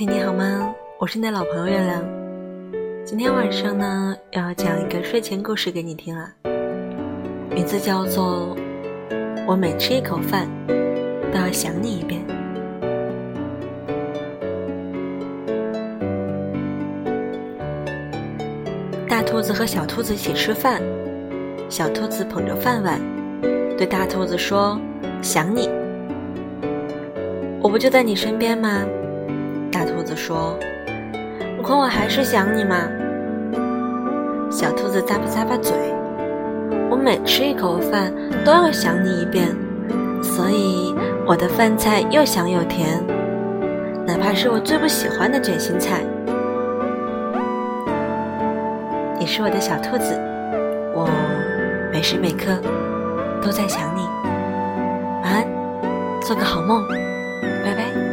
嘿，你好吗？我是你的老朋友月亮。今天晚上呢，要讲一个睡前故事给你听了，名字叫做《我每吃一口饭都要想你一遍》。大兔子和小兔子一起吃饭，小兔子捧着饭碗，对大兔子说：“想你，我不就在你身边吗？”大兔子说：“可我还是想你嘛。”小兔子咂巴咂巴嘴：“我每吃一口饭都要想你一遍，所以我的饭菜又香又甜，哪怕是我最不喜欢的卷心菜。”你是我的小兔子，我每时每刻都在想你。晚安，做个好梦。拜拜